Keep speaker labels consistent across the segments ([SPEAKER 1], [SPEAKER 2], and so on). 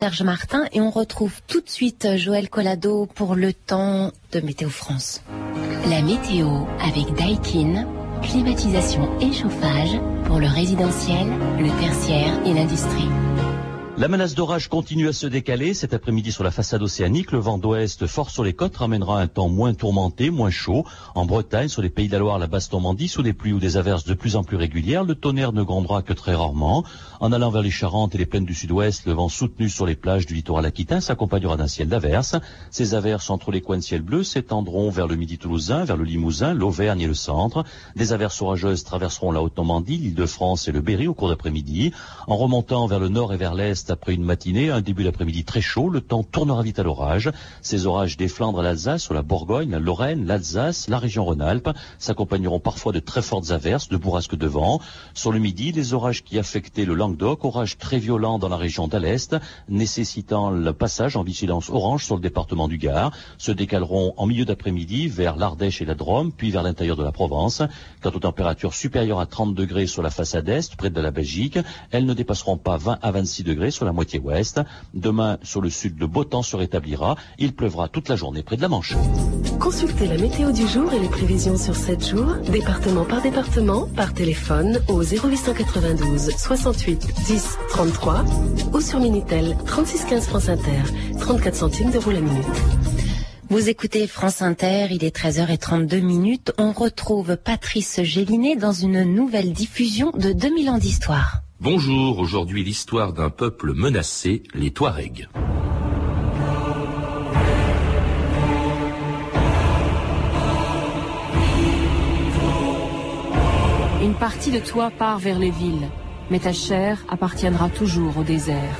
[SPEAKER 1] Serge Martin et on retrouve tout de suite Joël Collado pour le temps de Météo France. La météo avec Daikin, climatisation et chauffage pour le résidentiel, le tertiaire et l'industrie.
[SPEAKER 2] La menace d'orage continue à se décaler. Cet après-midi sur la façade océanique, le vent d'ouest fort sur les côtes ramènera un temps moins tourmenté, moins chaud. En Bretagne, sur les pays de la Loire, la basse Normandie, sous des pluies ou des averses de plus en plus régulières, le tonnerre ne grondera que très rarement. En allant vers les Charentes et les plaines du sud-ouest, le vent soutenu sur les plages du littoral aquitain s'accompagnera d'un ciel d'averses. Ces averses entre les coins de ciel bleu s'étendront vers le midi toulousain, vers le Limousin, l'Auvergne et le centre. Des averses orageuses traverseront la Haute-Normandie, l'île de France et le Berry au cours d'après-midi. En remontant vers le nord et vers l'est, après une matinée, un début d'après-midi très chaud, le temps tournera vite à l'orage. Ces orages des Flandres à l'Alsace, sur la Bourgogne, la Lorraine, l'Alsace, la région Rhône-Alpes s'accompagneront parfois de très fortes averses, de bourrasques de vent. Sur le midi, les orages qui affectaient le Languedoc, orages très violents dans la région d'Alest, nécessitant le passage en vigilance orange sur le département du Gard, se décaleront en milieu d'après-midi vers l'Ardèche et la Drôme, puis vers l'intérieur de la Provence. Quant aux températures supérieures à 30 degrés sur la façade est, près de la Belgique, elles ne dépasseront pas 20 à 26 degrés sur la moitié ouest. Demain, sur le sud, le beau temps se rétablira. Il pleuvra toute la journée près de la Manche.
[SPEAKER 3] Consultez la météo du jour et les prévisions sur 7 jours, département par département, par téléphone au 0892 68 10 33 ou sur Minitel 36 15 France Inter, 34 centimes d'euros la minute.
[SPEAKER 1] Vous écoutez France Inter, il est 13h32 minutes. On retrouve Patrice Gélinet dans une nouvelle diffusion de 2000 ans d'histoire.
[SPEAKER 4] Bonjour, aujourd'hui l'histoire d'un peuple menacé, les Touaregs.
[SPEAKER 5] Une partie de toi part vers les villes, mais ta chair appartiendra toujours au désert.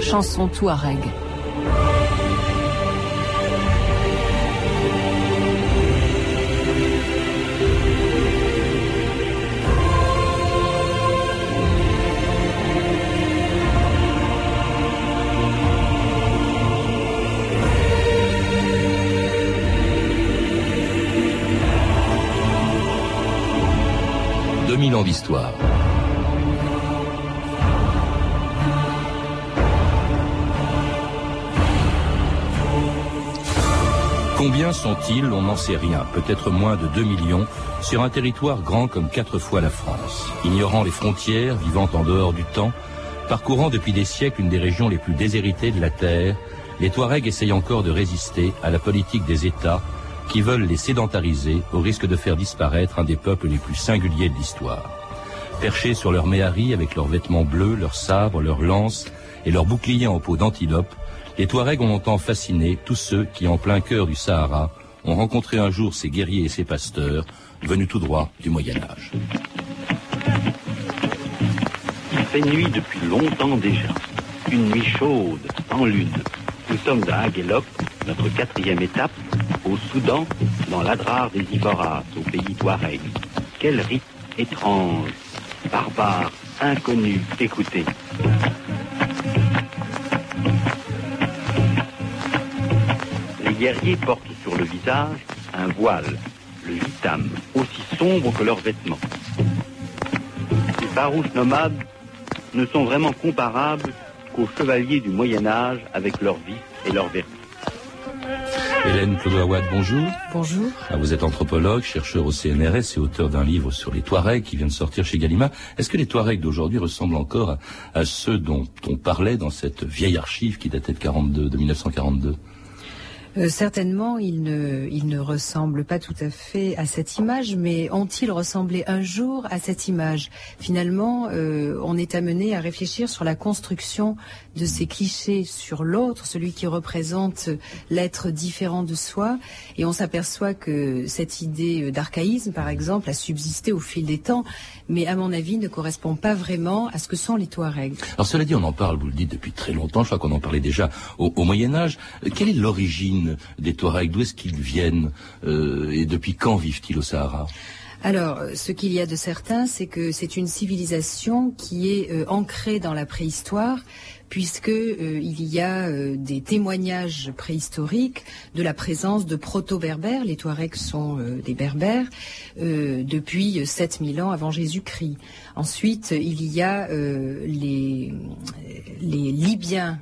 [SPEAKER 5] Chanson Touareg.
[SPEAKER 4] 2000 ans d'histoire. Combien sont-ils On n'en sait rien, peut-être moins de 2 millions, sur un territoire grand comme quatre fois la France. Ignorant les frontières, vivant en dehors du temps, parcourant depuis des siècles une des régions les plus déshéritées de la Terre, les Touaregs essayent encore de résister à la politique des États qui veulent les sédentariser au risque de faire disparaître un des peuples les plus singuliers de l'histoire. Perchés sur leurs méharis avec leurs vêtements bleus, leurs sabres, leurs lances et leurs boucliers en peau d'antilope, les Touaregs ont longtemps fasciné tous ceux qui, en plein cœur du Sahara, ont rencontré un jour ces guerriers et ces pasteurs venus tout droit du Moyen Âge.
[SPEAKER 6] Il fait nuit depuis longtemps déjà. Une nuit chaude, en lune. Nous sommes à Aguelop, notre quatrième étape, au Soudan, dans l'Adrar des Ivoras, au pays Touareg. Quel rite étrange, barbare, inconnu, écoutez. Les guerriers portent sur le visage un voile, le hitam, aussi sombre que leurs vêtements. Les farouches nomades ne sont vraiment comparables qu'aux chevaliers du Moyen Âge avec leur vie et leur vertu.
[SPEAKER 4] Hélène Clodoawad, bonjour.
[SPEAKER 7] Bonjour.
[SPEAKER 4] Ah, vous êtes anthropologue, chercheur au CNRS et auteur d'un livre sur les Touaregs qui vient de sortir chez Gallimard. Est-ce que les Touaregs d'aujourd'hui ressemblent encore à, ceux dont on parlait dans cette vieille archive qui datait de, 42, de 1942
[SPEAKER 7] euh, certainement, ils ne, ils ne ressemblent pas tout à fait à cette image, mais ont-ils ressemblé un jour à cette image? Finalement, euh, on est amené à réfléchir sur la construction de ces clichés sur l'autre, celui qui représente l'être différent de soi, et on s'aperçoit que cette idée d'archaïsme, par exemple, a subsisté au fil des temps, mais à mon avis ne correspond pas vraiment à ce que sont les Touaregs.
[SPEAKER 4] Alors cela dit, on en parle, vous le dites depuis très longtemps, je crois qu'on en parlait déjà au, au Moyen Âge. Quelle est l'origine des Touaregs D'où est-ce qu'ils viennent euh, et depuis quand vivent-ils au Sahara?
[SPEAKER 7] Alors, ce qu'il y a de certain, c'est que c'est une civilisation qui est euh, ancrée dans la préhistoire, puisque il y a des témoignages préhistoriques de la présence de proto-berbères. Les Touaregs sont des berbères depuis 7000 ans avant Jésus-Christ. Ensuite, il y a les Libyens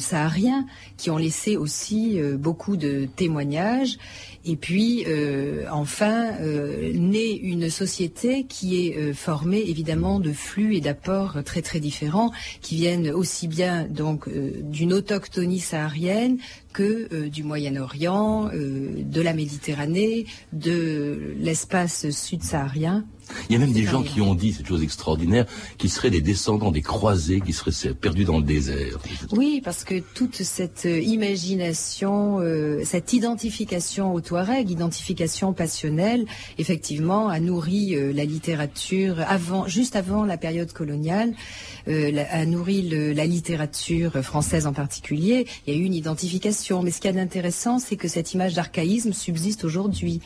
[SPEAKER 7] sahariens qui ont laissé aussi beaucoup de témoignages et puis, euh, enfin, euh, naît une société qui est euh, formée évidemment de flux et d'apports très très différents, qui viennent aussi bien donc d'une autochtonie saharienne que du Moyen-Orient, de la Méditerranée, de l'espace sud-saharien.
[SPEAKER 4] Il y a même des gens qui ont dit, cette chose extraordinaire, qui seraient des descendants des croisés, qui seraient perdus dans le désert.
[SPEAKER 7] Oui, parce que toute cette euh, imagination, euh, cette identification au Touareg, identification passionnelle, effectivement, a nourri euh, la littérature avant, juste avant la période coloniale, a nourri la littérature française en particulier. Il y a eu une identification. Mais ce qui est intéressant, c'est que cette image d'archaïsme subsiste aujourd'hui.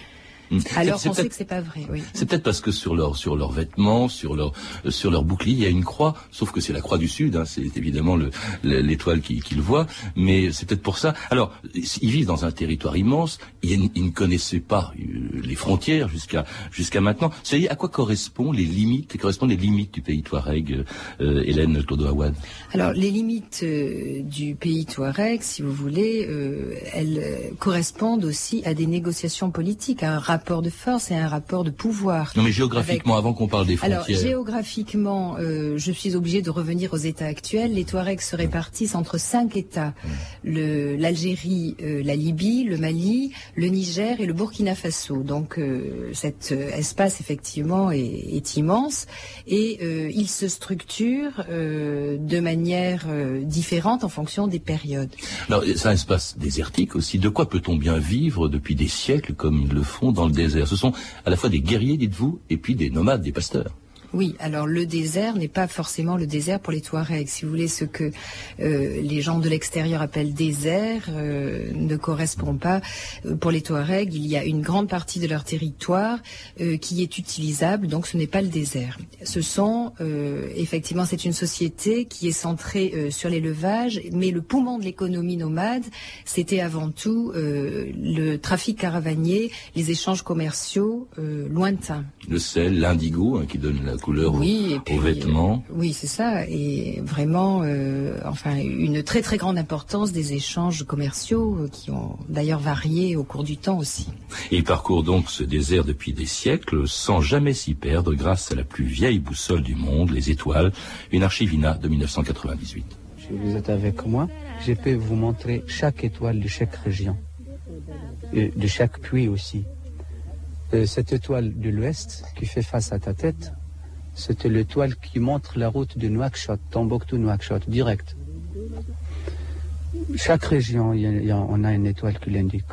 [SPEAKER 7] Mm. Alors on sait que c'est pas vrai. Oui.
[SPEAKER 4] C'est peut-être parce que sur leurs sur leurs vêtements, sur leur sur leur bouclier, il y a une croix. Sauf que c'est la croix du Sud. Hein, c'est évidemment l'étoile qui, qui, le voit. Mais c'est peut-être pour ça. Alors ils vivent dans un territoire immense. Ils, ils ne connaissaient pas euh, les frontières jusqu'à jusqu'à maintenant. C'est à quoi correspondent les limites Correspondent les limites du pays Touareg, euh, Hélène Clodo-Awad
[SPEAKER 7] Alors les limites euh, du pays Touareg, si vous voulez, euh, elles correspondent aussi à des négociations politiques, à un rapport rapport de force et un rapport de pouvoir.
[SPEAKER 4] Non, mais géographiquement, avant qu'on parle des frontières.
[SPEAKER 7] Alors, géographiquement, euh, je suis obligé de revenir aux États actuels. Les Touaregs se répartissent entre cinq États l'Algérie, euh, la Libye, le Mali, le Niger et le Burkina Faso. Donc, euh, cet espace effectivement est, immense et il se structure de manière différente en fonction des périodes.
[SPEAKER 4] Alors, c'est un espace désertique aussi. De quoi peut-on bien vivre depuis des siècles comme ils le font dans désert. Ce sont à la fois des guerriers, dites-vous, et puis des nomades, des pasteurs.
[SPEAKER 7] Oui, alors le désert n'est pas forcément le désert pour les Touaregs. Si vous voulez, ce que euh, les gens de l'extérieur appellent désert euh, ne correspond pas. Euh, pour les Touaregs, il y a une grande partie de leur territoire qui est utilisable, donc ce n'est pas le désert. Ce sont effectivement, c'est une société qui est centrée sur l'élevage, mais le poumon de l'économie nomade, c'était avant tout le trafic caravanier, les échanges commerciaux lointains.
[SPEAKER 4] Le sel, l'indigo, hein, qui donne la couleur oui, aux, vêtements.
[SPEAKER 7] Euh, oui, c'est ça. Et vraiment, euh, enfin, une très très grande importance des échanges commerciaux euh, qui ont d'ailleurs varié au cours du temps aussi.
[SPEAKER 4] Il parcourt donc ce désert depuis des siècles sans jamais s'y perdre grâce à la plus vieille boussole du monde, les étoiles, une archivina de 1998.
[SPEAKER 8] Si vous êtes avec moi, je peux vous montrer chaque étoile de chaque région, de chaque puits aussi. cette étoile de l'ouest qui fait face à ta tête, c'était l'étoile qui montre la route de Nouakchott, Tombouctou-Nouakchott, direct. Chaque région, on a une étoile qui l'indique.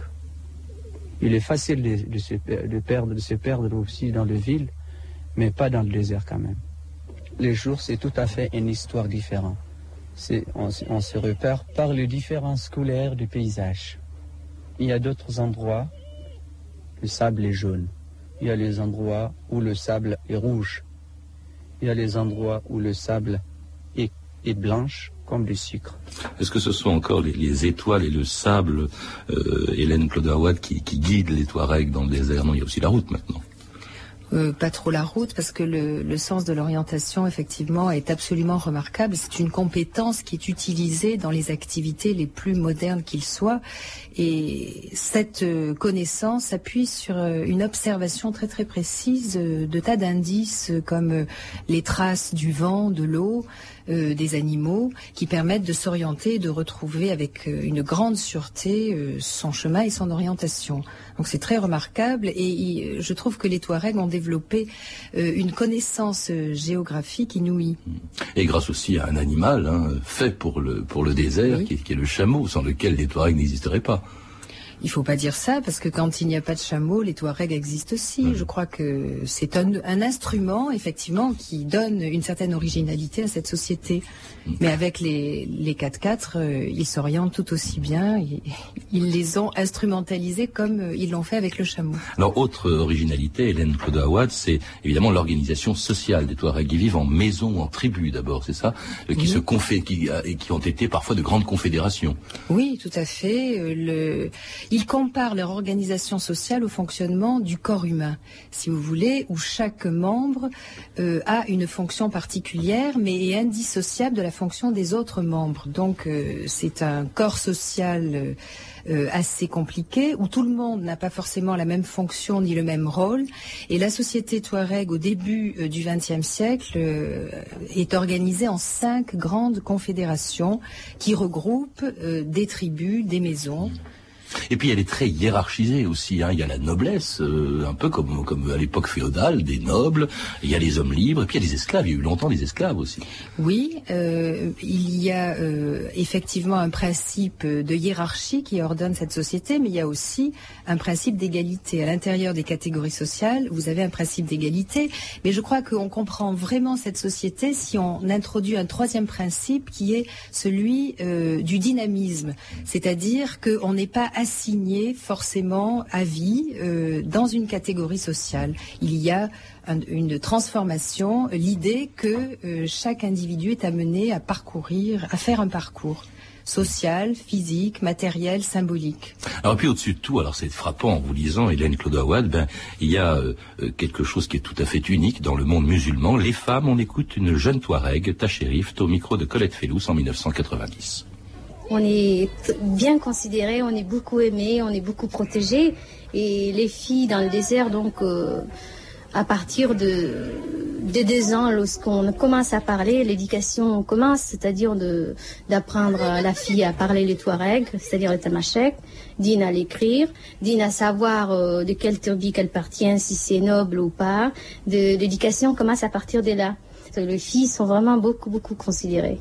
[SPEAKER 8] Il est facile de, se, perdre, aussi dans les villes, mais pas dans le désert quand même. Les jours, c'est tout à fait une histoire différente. On, on, se repère par les différences couleurs du paysage. Il y a d'autres endroits, le sable est jaune. Il y a les endroits où le sable est rouge. Il y a les endroits où le sable est, blanche comme du sucre.
[SPEAKER 4] Est-ce que ce sont encore les, étoiles et le sable, euh, Hélène Claude qui, qui guident les Touaregs dans le désert? Non, il y a aussi la route maintenant.
[SPEAKER 7] Euh, pas trop la route parce que le, sens de l'orientation effectivement est absolument remarquable. C'est une compétence qui est utilisée dans les activités les plus modernes qu'ils soient et cette euh, connaissance s'appuie sur euh, une observation très très précise de tas d'indices comme les traces du vent, de l'eau, euh, des animaux qui permettent de s'orienter et de retrouver avec euh, une grande sûreté euh, son chemin et son orientation. Donc c'est très remarquable et je trouve que les Touaregs ont développé une connaissance géographique inouïe.
[SPEAKER 4] Et grâce aussi à un animal hein, fait pour le, pour le désert qui, qui, est le chameau, sans lequel les Touaregs n'existeraient pas.
[SPEAKER 7] Il faut pas dire ça parce que quand il n'y a pas de chameau, les Touaregs existent aussi. Je crois que c'est un, un, instrument effectivement qui donne une certaine originalité à cette société. Mais avec les, les 4x4, euh, ils s'orientent tout aussi bien. Ils, ils, les ont instrumentalisés comme euh, ils l'ont fait avec le chameau.
[SPEAKER 4] Alors, autre originalité, Hélène Claude c'est évidemment l'organisation sociale des Touaregs. Ils vivent en maison, en tribu d'abord, c'est ça euh, Qui se confé qui, et qui ont été parfois de grandes confédérations.
[SPEAKER 7] Oui, tout à fait. Le... Ils comparent leur organisation sociale au fonctionnement du corps humain, si vous voulez, où chaque membre euh, a une fonction particulière, mais est indissociable de la fonction des autres membres. Donc euh, c'est un corps social euh, assez compliqué où tout le monde n'a pas forcément la même fonction ni le même rôle. Et la société Touareg au début du XXe siècle est organisée en cinq grandes confédérations qui regroupent des tribus, des maisons.
[SPEAKER 4] Et puis elle est très hiérarchisée aussi. Hein. Il y a la noblesse, euh, un peu comme, à l'époque féodale, des nobles. Il y a les hommes libres. Et puis il y a les esclaves. Il y a eu longtemps des esclaves aussi.
[SPEAKER 7] Oui, euh, il y a euh, effectivement un principe de hiérarchie qui ordonne cette société, mais il y a aussi un principe d'égalité. À l'intérieur des catégories sociales, vous avez un principe d'égalité. Mais je crois qu'on comprend vraiment cette société si on introduit un troisième principe qui est celui du dynamisme. C'est-à-dire qu'on n'est pas assigné forcément à vie euh, dans une catégorie sociale. Il y a une transformation, l'idée que euh, chaque individu est amené à parcourir, à faire un parcours social, physique, matériel, symbolique.
[SPEAKER 4] Alors puis au-dessus de tout, alors c'est frappant en vous lisant Hélène Claude Awad, ben il y a euh, quelque chose qui est tout à fait unique dans le monde musulman. Les femmes, on écoute une jeune Touareg, Tachérif, au micro de Colette Fellous en 1990
[SPEAKER 9] on est bien considéré, on est beaucoup aimé, on est beaucoup protégé. Et les filles dans le désert, donc euh, à partir de, deux ans, lorsqu'on commence à parler, l'éducation commence, c'est-à-dire d'apprendre la fille à parler les Touaregs, c'est-à-dire le tamashek, d'une à l'écrire, d'une à savoir euh, de quelle tribu qu'elle appartient, si c'est noble ou pas. L'éducation commence à partir de là. Les filles sont vraiment beaucoup, beaucoup considérées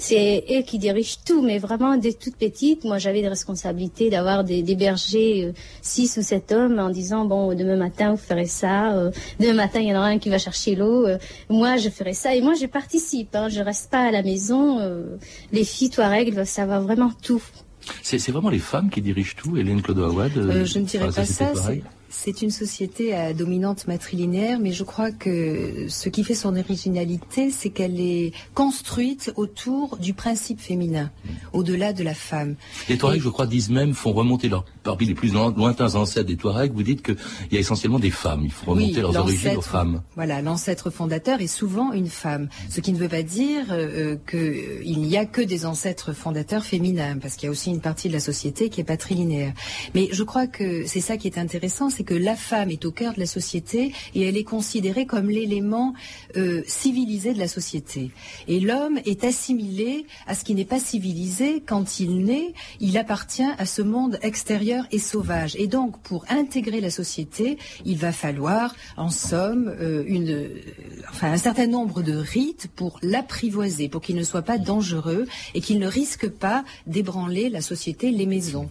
[SPEAKER 9] c'est eux qui dirigent tout, mais vraiment dès toute petite, moi j'avais des responsabilités d'avoir des, bergers, euh, six ou sept hommes, en disant bon demain matin vous ferez ça, euh, demain matin il y en aura un qui va chercher l'eau, euh, moi je ferai ça et moi je participe, hein, je reste pas à la maison. les filles Touareg doivent savoir vraiment tout.
[SPEAKER 4] C'est vraiment les femmes qui dirigent tout, Hélène Claude Awad
[SPEAKER 7] Je ne dirais pas ça. C'est une société à dominante matrilinéaire, mais je crois que ce qui fait son originalité, c'est qu'elle est construite autour du principe féminin, au-delà de la femme.
[SPEAKER 4] Les Touaregs, je crois, disent même, font remonter leur, parmi les plus lointains ancêtres des Touaregs, vous dites qu'il y a essentiellement des femmes, il faut remonter leurs origines aux femmes.
[SPEAKER 7] Voilà, l'ancêtre fondateur est souvent une femme, ce qui ne veut pas dire euh, qu'il n'y a que des ancêtres fondateurs féminins, parce qu'il y a aussi une partie de la société qui est patrilinéaire. Mais je crois que c'est ça qui est intéressant, c'est que la femme est au cœur de la société et elle est considérée comme l'élément euh, civilisé de la société. Et l'homme est assimilé à ce qui n'est pas civilisé. Quand il naît, il appartient à ce monde extérieur et sauvage. Et donc, pour intégrer la société, il va falloir, en somme, euh, enfin, un certain nombre de rites pour l'apprivoiser, pour qu'il ne soit pas dangereux et qu'il ne risque pas d'ébranler la société, les maisons.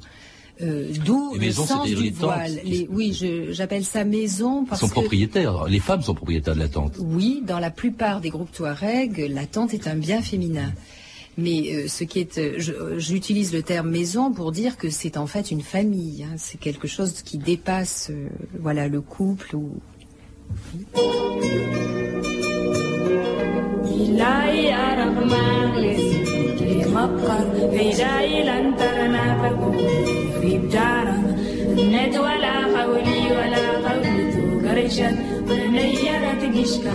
[SPEAKER 7] Euh, d'où le sens du voile. oui, j'appelle ça maison
[SPEAKER 4] parce sont propriétaires. Les femmes sont propriétaires de la tente.
[SPEAKER 7] Oui, dans la plupart des groupes Touareg, la tente est un bien féminin. Mais euh, ce qui est, euh, j'utilise le terme maison pour dire que c'est en fait une famille. Hein. c'est quelque chose qui dépasse, voilà, le couple ou.
[SPEAKER 10] في بدارة ند ولا قولي ولا قولي تو قرشت ونيرت قشكا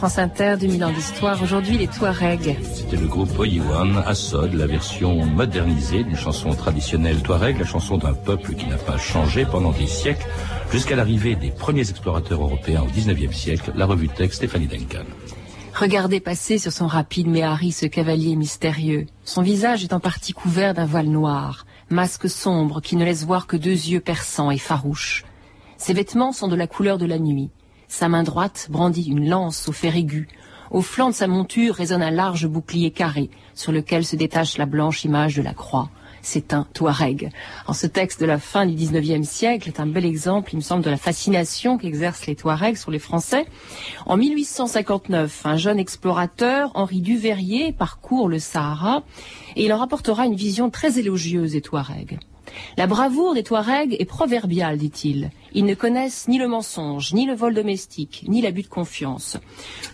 [SPEAKER 5] France Inter, 2000 ans d'histoire. Aujourd'hui, les Touaregs.
[SPEAKER 4] C'était le groupe Oyiwan, Assod, la version modernisée d'une chanson traditionnelle Touareg, la chanson d'un peuple qui n'a pas changé pendant des siècles, jusqu'à l'arrivée des premiers explorateurs européens au 19e siècle, la revue texte Stéphanie Duncan.
[SPEAKER 5] Regardez passer sur son rapide Méhari ce cavalier mystérieux. Son visage est en partie couvert d'un voile noir, masque sombre qui ne laisse voir que deux yeux perçants et farouches. Ses vêtements sont de la couleur de la nuit. Sa main droite brandit une lance au fer aigu. Au flanc de sa monture résonne un large bouclier carré, sur lequel se détache la blanche image de la croix. C'est un Touareg. En ce texte de la fin du XIXe siècle est un bel exemple, il me semble, de la fascination qu'exercent les Touaregs sur les Français. En 1859, un jeune explorateur, Henri Duveyrier, parcourt le Sahara et il leur apportera une vision très élogieuse des Touaregs. La bravoure des Touaregs est proverbiale, dit-il. Ils ne connaissent ni le mensonge, ni le vol domestique, ni l'abus de confiance.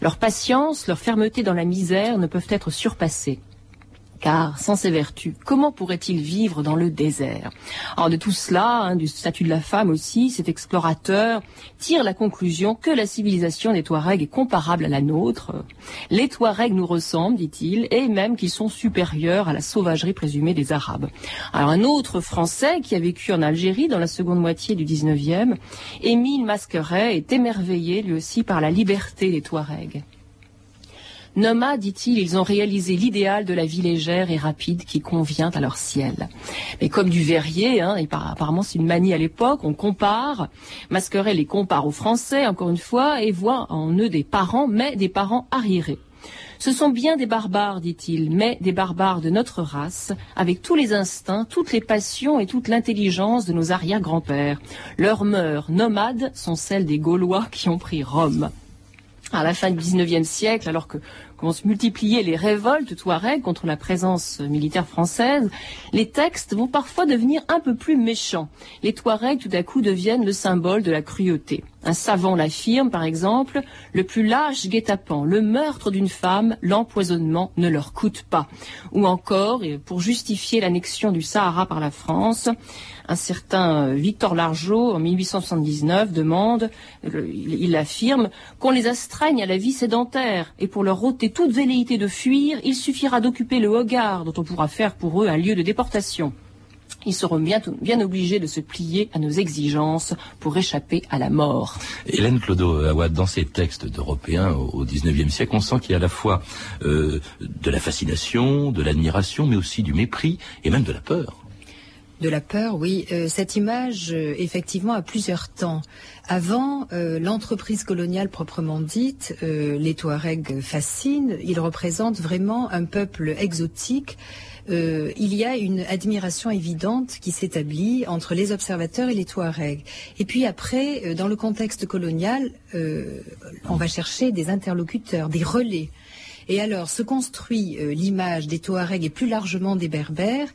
[SPEAKER 5] Leur patience, leur fermeté dans la misère ne peuvent être surpassées. Car sans ces vertus, comment pourrait-il vivre dans le désert? Alors de tout cela, hein, du statut de la femme aussi, cet explorateur tire la conclusion que la civilisation des Touaregs est comparable à la nôtre. Les Touaregs nous ressemblent, dit-il, et même qu'ils sont supérieurs à la sauvagerie présumée des Arabes. Alors un autre Français qui a vécu en Algérie dans la seconde moitié du 19e, Émile Masqueret, est émerveillé lui aussi par la liberté des Touaregs. Nomades, dit-il, ils ont réalisé l'idéal de la vie légère et rapide qui convient à leur ciel. Mais comme du verrier, hein, et par, apparemment c'est une manie à l'époque, on compare. Masqueret les compare aux Français, encore une fois, et voit en eux des parents, mais des parents arriérés. Ce sont bien des barbares, dit-il, mais des barbares de notre race, avec tous les instincts, toutes les passions et toute l'intelligence de nos arrière-grands-pères. Leurs mœurs nomades sont celles des Gaulois qui ont pris Rome. À la fin du XIXe siècle, alors que comment se multiplier les révoltes touaregs contre la présence militaire française, les textes vont parfois devenir un peu plus méchants. Les Touaregs tout à coup deviennent le symbole de la cruauté. Un savant l'affirme, par exemple, le plus lâche guet-apens, le meurtre d'une femme, l'empoisonnement ne leur coûte pas. Ou encore, pour justifier l'annexion du Sahara par la France, un certain Victor Largeau, en 1879, demande, il affirme, qu'on les astreigne à la vie sédentaire, et pour leur ôter toute velléité de fuir, il suffira d'occuper le Hogar, dont on pourra faire pour eux un lieu de déportation. Ils seront bien, obligés de se plier à nos exigences pour échapper à la mort.
[SPEAKER 4] Hélène Clodo, dans ces textes d'Européens au XIXe siècle, on sent qu'il y a à la fois euh, de la fascination, de l'admiration, mais aussi du mépris et même de la peur.
[SPEAKER 7] De la peur, oui. Euh, cette image, euh, effectivement, a plusieurs temps. Avant, euh, l'entreprise coloniale proprement dite, les Touaregs fascinent. Ils représentent vraiment un peuple exotique. Il y a une admiration évidente qui s'établit entre les observateurs et les Touaregs. Et puis après, dans le contexte colonial, on va chercher des interlocuteurs, des relais. Et alors se construit l'image des Touaregs et plus largement des Berbères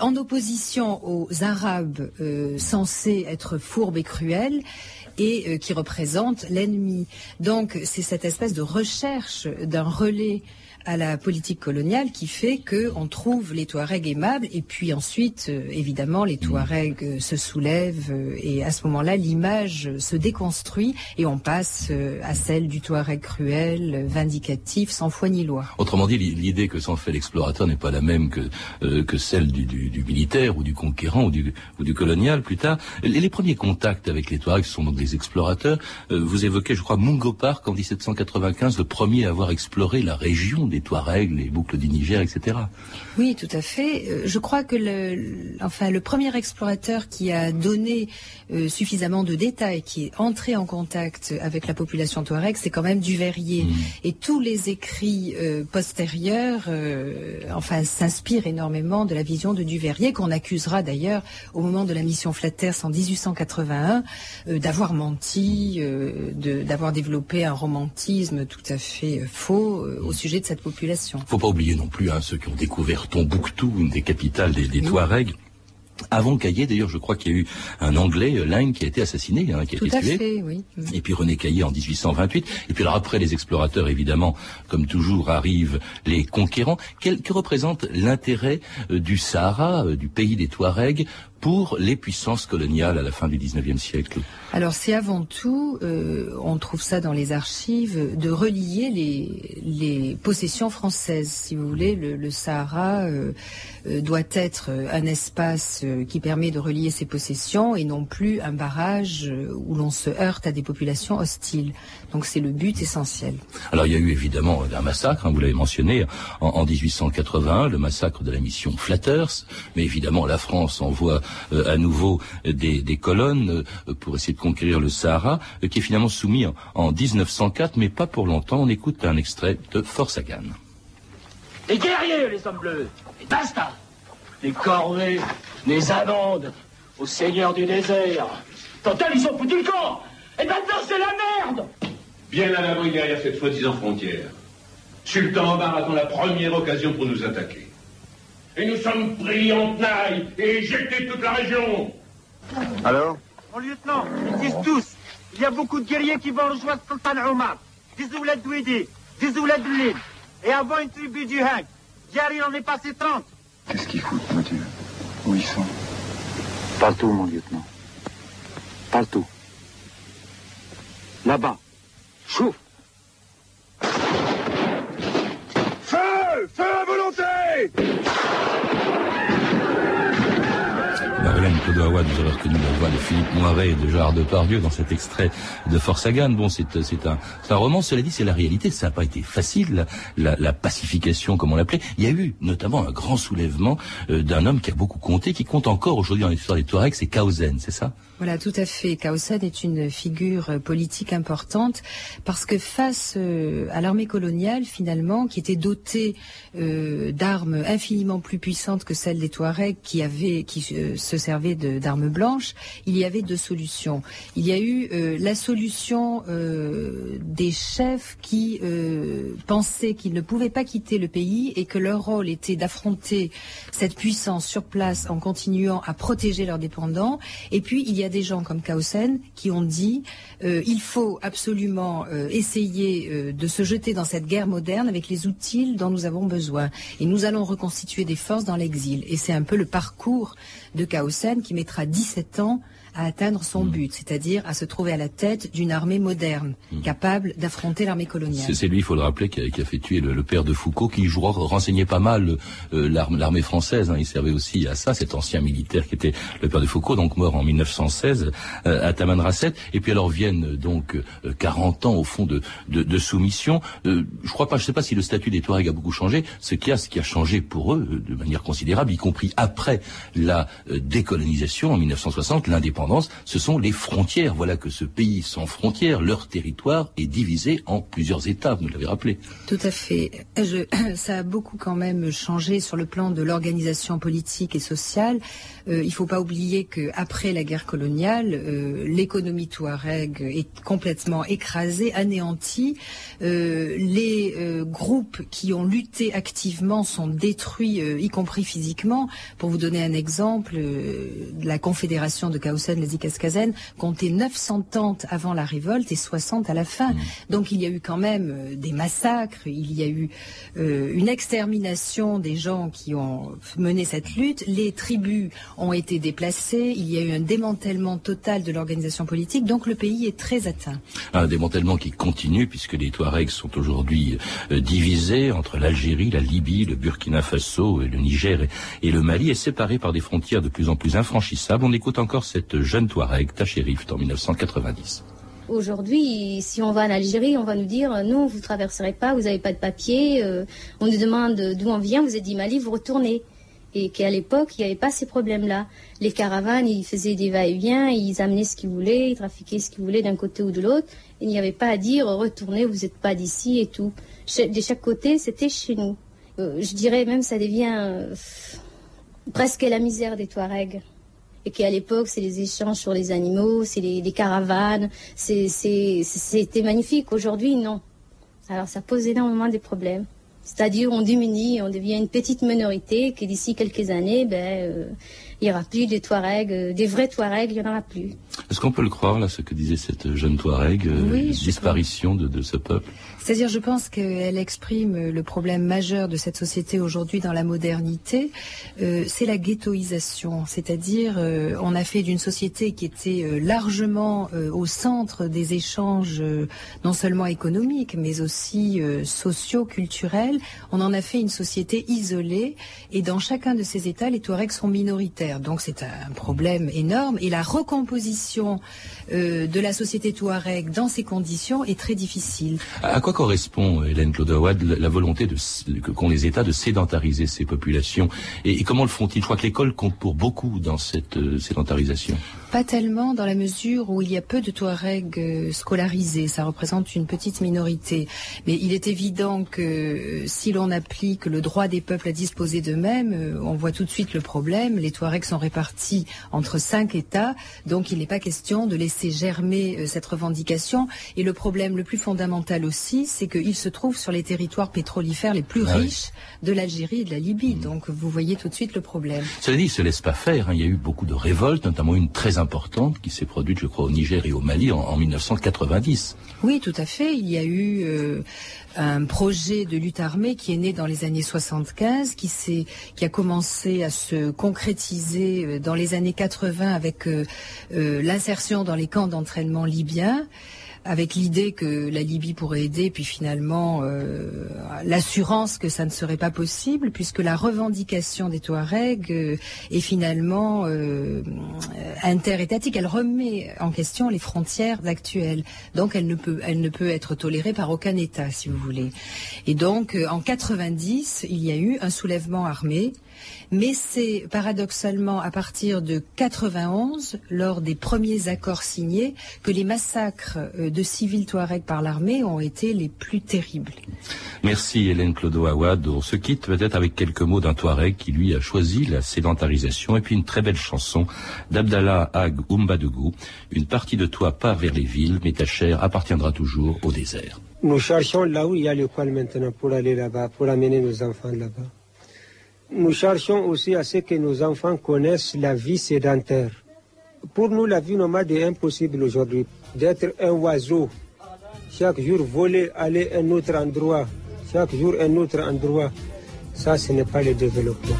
[SPEAKER 7] en opposition aux Arabes censés être fourbes et cruels et qui représentent l'ennemi. Donc c'est cette espèce de recherche d'un relais à la politique coloniale qui fait qu'on trouve les Touaregs aimables et puis ensuite, euh, évidemment, les Touaregs euh, se soulèvent euh, et à ce moment-là, l'image se déconstruit et on passe à celle du Touareg cruel, vindicatif, sans foi ni loi.
[SPEAKER 4] Autrement dit, l'idée que s'en fait l'explorateur n'est pas la même que, que celle du, du, du, militaire ou du conquérant ou du, ou du colonial plus tard. Les, les, premiers contacts avec les Touaregs sont donc des explorateurs. vous évoquez, je crois, Mungo Park en 1795, le premier à avoir exploré la région des les Touaregs, les boucles du Niger, etc.
[SPEAKER 7] Oui, tout à fait. Euh, je crois que le, enfin, le premier explorateur qui a donné euh, suffisamment de détails, qui est entré en contact avec la population Touareg, c'est quand même Duveyrier. Mmh. Et tous les écrits euh, postérieurs, euh, enfin, s'inspirent énormément de la vision de Duveyrier, qu'on accusera d'ailleurs au moment de la mission Flatters en 1881 euh, d'avoir menti, d'avoir développé un romantisme tout à fait faux au sujet de cette population.
[SPEAKER 4] Faut pas oublier non plus hein, ceux qui ont découvert Tombouctou, une des capitales des, des Touaregs. Avant Caillé, d'ailleurs, je crois qu'il y a eu un Anglais, euh, Lyme, qui a été assassiné, hein, qui a
[SPEAKER 7] Tout
[SPEAKER 4] été tué.
[SPEAKER 7] Fait, oui.
[SPEAKER 4] Et puis René Caillé en 1828. Et puis alors après les explorateurs, évidemment, comme toujours, arrivent les conquérants. Quel, que représente l'intérêt euh, du Sahara, euh, du pays des Touaregs, pour les puissances coloniales à la fin du 19e siècle
[SPEAKER 7] Alors c'est avant tout, euh, on trouve ça dans les archives, de relier les, les possessions françaises. Si vous voulez, le, le Sahara euh, euh, doit être un espace qui permet de relier ces possessions et non plus un barrage où l'on se heurte à des populations hostiles. Donc c'est le but essentiel.
[SPEAKER 4] Alors il y a eu évidemment un massacre, hein, vous l'avez mentionné, en, en 1881, le massacre de la mission Flatters, mais évidemment la France envoie à nouveau des, des colonnes euh, pour essayer de conquérir le Sahara, euh, qui est finalement soumis en, en 1904, mais pas pour longtemps. On écoute un extrait de Force Hagan.
[SPEAKER 11] Les guerriers, les hommes bleus, et basta Les corvées, les amendes, aux seigneurs du désert. Total, ils ont foutu le camp Et maintenant, c'est la merde
[SPEAKER 12] Bien à l'abri derrière cette soi-disant frontière. Sultan Omar attend la première occasion pour nous attaquer. Et nous sommes pris en tenaille et éjectés de toute la région.
[SPEAKER 13] Alors
[SPEAKER 11] Mon lieutenant, ils disent tous, il y a beaucoup de guerriers qui vont rejoindre Sultan Omar, des Ouled Douidi, des Ouled Lid, et avant une tribu du Hag. Hier, il en est passé 30.
[SPEAKER 13] Qu'est-ce qu'ils foutent, mon Dieu Où ils sont Partout, mon lieutenant. Partout. Là-bas. Chouf
[SPEAKER 12] Feu Feu à volonté
[SPEAKER 4] Vous avez reconnu la voix de Philippe Moiret et de Gérard Depardieu dans cet extrait de Force Hagan. Bon, c'est un, un roman, cela dit, c'est la réalité. Ça n'a pas été facile, la, pacification, comme on l'appelait. Il y a eu notamment un grand soulèvement euh, d'un homme qui a beaucoup compté, qui compte encore aujourd'hui dans l'histoire des Touaregs, c'est Kausen, c'est ça?
[SPEAKER 7] Voilà, tout à fait. Kausen est une figure euh, politique importante parce que face euh, à l'armée coloniale, finalement, qui était dotée euh, d'armes infiniment plus puissantes que celles des Touaregs, qui avaient, qui se servaient d'armes blanches, il y avait deux solutions. Il y a eu la solution des chefs qui pensaient qu'ils ne pouvaient pas quitter le pays et que leur rôle était d'affronter cette puissance sur place en continuant à protéger leurs dépendants. Des gens comme Kausen qui ont dit euh, il faut absolument euh, essayer euh, de se jeter dans cette guerre moderne avec les outils dont nous avons besoin. Et nous allons reconstituer des forces dans l'exil. Et c'est un peu le parcours de Kausen qui mettra 17 ans à atteindre son but, c'est-à-dire à se trouver à la tête d'une armée moderne, capable d'affronter l'armée coloniale.
[SPEAKER 4] C'est lui, il faut le rappeler, qui a, qui a fait tuer le, le père de Foucault, qui je crois, renseignait pas mal euh, l'armée française. hein. Il servait aussi à ça, cet ancien militaire qui était le père de Foucault, donc mort en 1916 euh, à Tamanrasset. Et puis alors viennent euh, donc euh, 40 ans au fond de, de, de soumission. Euh, je crois pas, je sais pas si le statut des Touaregs a beaucoup changé. Ce qui a, ce qui a changé pour eux euh, de manière considérable, y compris après la euh, décolonisation en 1960, l'indépendance, ce sont les frontières. Voilà que ce pays sans frontières, leur territoire est divisé en plusieurs États. Vous l'avez rappelé.
[SPEAKER 7] Tout à fait. Je- ça a beaucoup quand même changé sur le plan de l'organisation politique et sociale. Euh, il ne faut pas oublier qu'après la guerre coloniale, euh, l'économie touareg est complètement écrasée, anéantie. Euh, les groupes qui ont lutté activement sont détruits, y compris physiquement. Pour vous donner un exemple, la confédération de Kausen, les Ikaskazen, comptait 900 tentes avant la révolte et 60 à la fin. Donc il y a eu quand même euh, des massacres, il y a eu euh, une extermination des gens qui ont mené cette lutte. Les tribus ont été déplacées, il y a eu un démantèlement total de l'organisation politique. Donc le pays est très atteint.
[SPEAKER 4] Un démantèlement qui continue puisque les Touaregs sont aujourd'hui euh, divisés entre l'Algérie, la Libye, le Burkina Faso, et le Niger et, et le Mali et séparés par des frontières de plus en plus infranchissables. On écoute encore cette jeune Touareg, Tachérif, en 1990.
[SPEAKER 9] Aujourd'hui, si on va en Algérie, on va nous dire euh, non, vous traverserez pas, vous n'avez pas de papier. euh, on nous demande d'où on vient, vous êtes dit Mali, vous retournez. Et qu'à l'époque, il n'y avait pas ces problèmes-là. Les caravanes, ils faisaient des va-et-vient, ils amenaient ce qu'ils voulaient, ils trafiquaient ce qu'ils voulaient d'un côté ou de l'autre. Il n'y avait pas à dire retournez, vous n'êtes pas d'ici et tout. De chaque côté, c'était chez nous. Euh, je dirais même ça devient presque la misère des Touaregs et qu'à l'époque, c'est les échanges sur les animaux, c'est les, caravanes, c'était magnifique. Aujourd'hui, non. Alors, ça pose énormément de problèmes. C'est-à-dire, on diminue, on devient une petite minorité, que d'ici quelques années, ben, euh, il n'y aura plus de Touaregs, euh, des vrais Touaregs, il n'y en aura plus.
[SPEAKER 4] Est-ce qu'on peut le croire, là, ce que disait cette jeune Touareg, euh,
[SPEAKER 7] Oui, je
[SPEAKER 4] disparition de, de ce peuple?
[SPEAKER 7] C'est-à-dire, je pense qu'elle exprime le problème majeur de cette société aujourd'hui dans la modernité, euh, c'est la ghettoisation. C'est-à-dire, euh, on a fait d'une société qui était euh, largement euh, au centre des échanges, euh, non seulement économiques, mais aussi euh, sociaux, culturels, on en a fait une société isolée, et dans chacun de ces États, les Touaregs sont minoritaires. Donc c'est un problème énorme, et la recomposition euh, de la société Touareg dans ces conditions est très difficile.
[SPEAKER 4] À quoi correspond, Hélène Claude Awad, la volonté qu'ont les États de sédentariser ces populations? Et, et comment le font-ils? Je crois que l'école compte pour beaucoup dans cette euh, sédentarisation.
[SPEAKER 7] Pas tellement dans la mesure où il y a peu de Touaregs euh, scolarisés, ça représente une petite minorité. Mais il est évident que euh, si l'on applique le droit des peuples à disposer d'eux-mêmes, euh, on voit tout de suite le problème. Les Touaregs sont répartis entre cinq États, donc il n'est pas question de laisser germer cette revendication. Et le problème le plus fondamental aussi, c'est qu'ils se trouvent sur les territoires pétrolifères les plus
[SPEAKER 4] Ah oui.
[SPEAKER 7] riches de l'Algérie et de la Libye. Donc vous voyez tout de suite le problème.
[SPEAKER 4] Cela dit, ils se laissent pas faire. hein. Il y a eu beaucoup de révoltes, notamment une très importante qui s'est produite, je crois, au Niger et au Mali en, en 1990.
[SPEAKER 7] Oui, tout à fait. Il y a eu euh, un projet de lutte armée qui est né dans les années 75, qui qui a commencé à se concrétiser euh, dans les années 80 avec euh, l'insertion dans les camps d'entraînement libyens avec l'idée que la Libye pourrait aider, puis finalement euh, l'assurance que ça ne serait pas possible, puisque la revendication des Touaregs euh, est finalement euh, interétatique. Elle remet en question les frontières actuelles. Donc elle ne peut, être tolérée par aucun État, si vous voulez. Et donc en 90, il y a eu un soulèvement armé. Mais c'est paradoxalement à partir de 91, lors des premiers accords signés, que les massacres euh, de civils touaregs par l'armée ont été les plus terribles.
[SPEAKER 4] Merci Hélène Clodo Awad. On se quitte peut-être avec quelques mots d'un Touareg qui lui a choisi la sédentarisation et puis une très belle chanson d'Abdallah Ag Oumbadougou. Une partie de toi part vers les villes, mais ta chair appartiendra toujours au désert.
[SPEAKER 14] Nous cherchons là où il y a l'école maintenant pour aller là-bas, pour amener nos enfants là-bas. Nous cherchons aussi à ce que nos enfants connaissent la vie sédentaire. Pour nous, la vie nomade est impossible aujourd'hui. D'être un oiseau, chaque jour voler, aller à un autre endroit, chaque jour un autre endroit, ça, ce n'est pas le développement.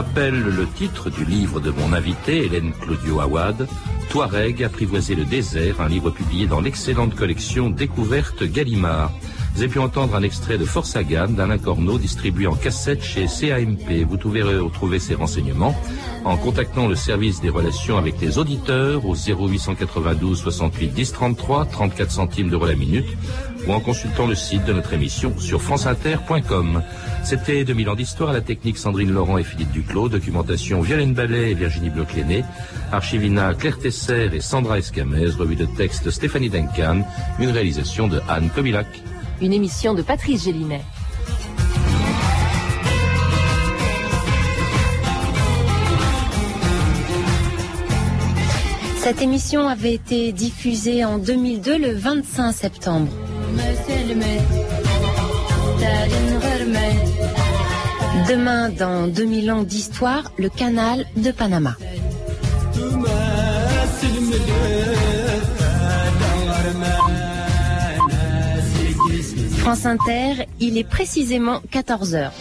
[SPEAKER 4] Rappelle le titre du livre de mon invité, Hélène Claudio Awad, Touareg, apprivoiser le désert, un livre publié dans l'excellente collection Découverte Gallimard. Vous avez pu entendre un extrait de Force à Gamme d'Alain Corneau distribué en cassette chez CAMP. Vous pouvez retrouver ces renseignements en contactant le service des relations avec les auditeurs au 0892 68 10 33, 34 centimes d'euros la minute ou en consultant le site de notre émission sur franceinter.com. C'était 2000 ans d'histoire à la technique Sandrine Laurent et Philippe Duclos, documentation Violaine Ballet et Virginie Bloch-Léné, archivina Claire Tesser et Sandra Escamez, revue de texte Stéphanie Duncan, une réalisation de Anne Kobilac.
[SPEAKER 5] Une émission de Patrice Gélinet.
[SPEAKER 1] Cette émission avait été diffusée en 2002 le 25 septembre. Demain, dans 2000 ans d'histoire, le canal de Panama. France Inter, il est précisément 14 heures.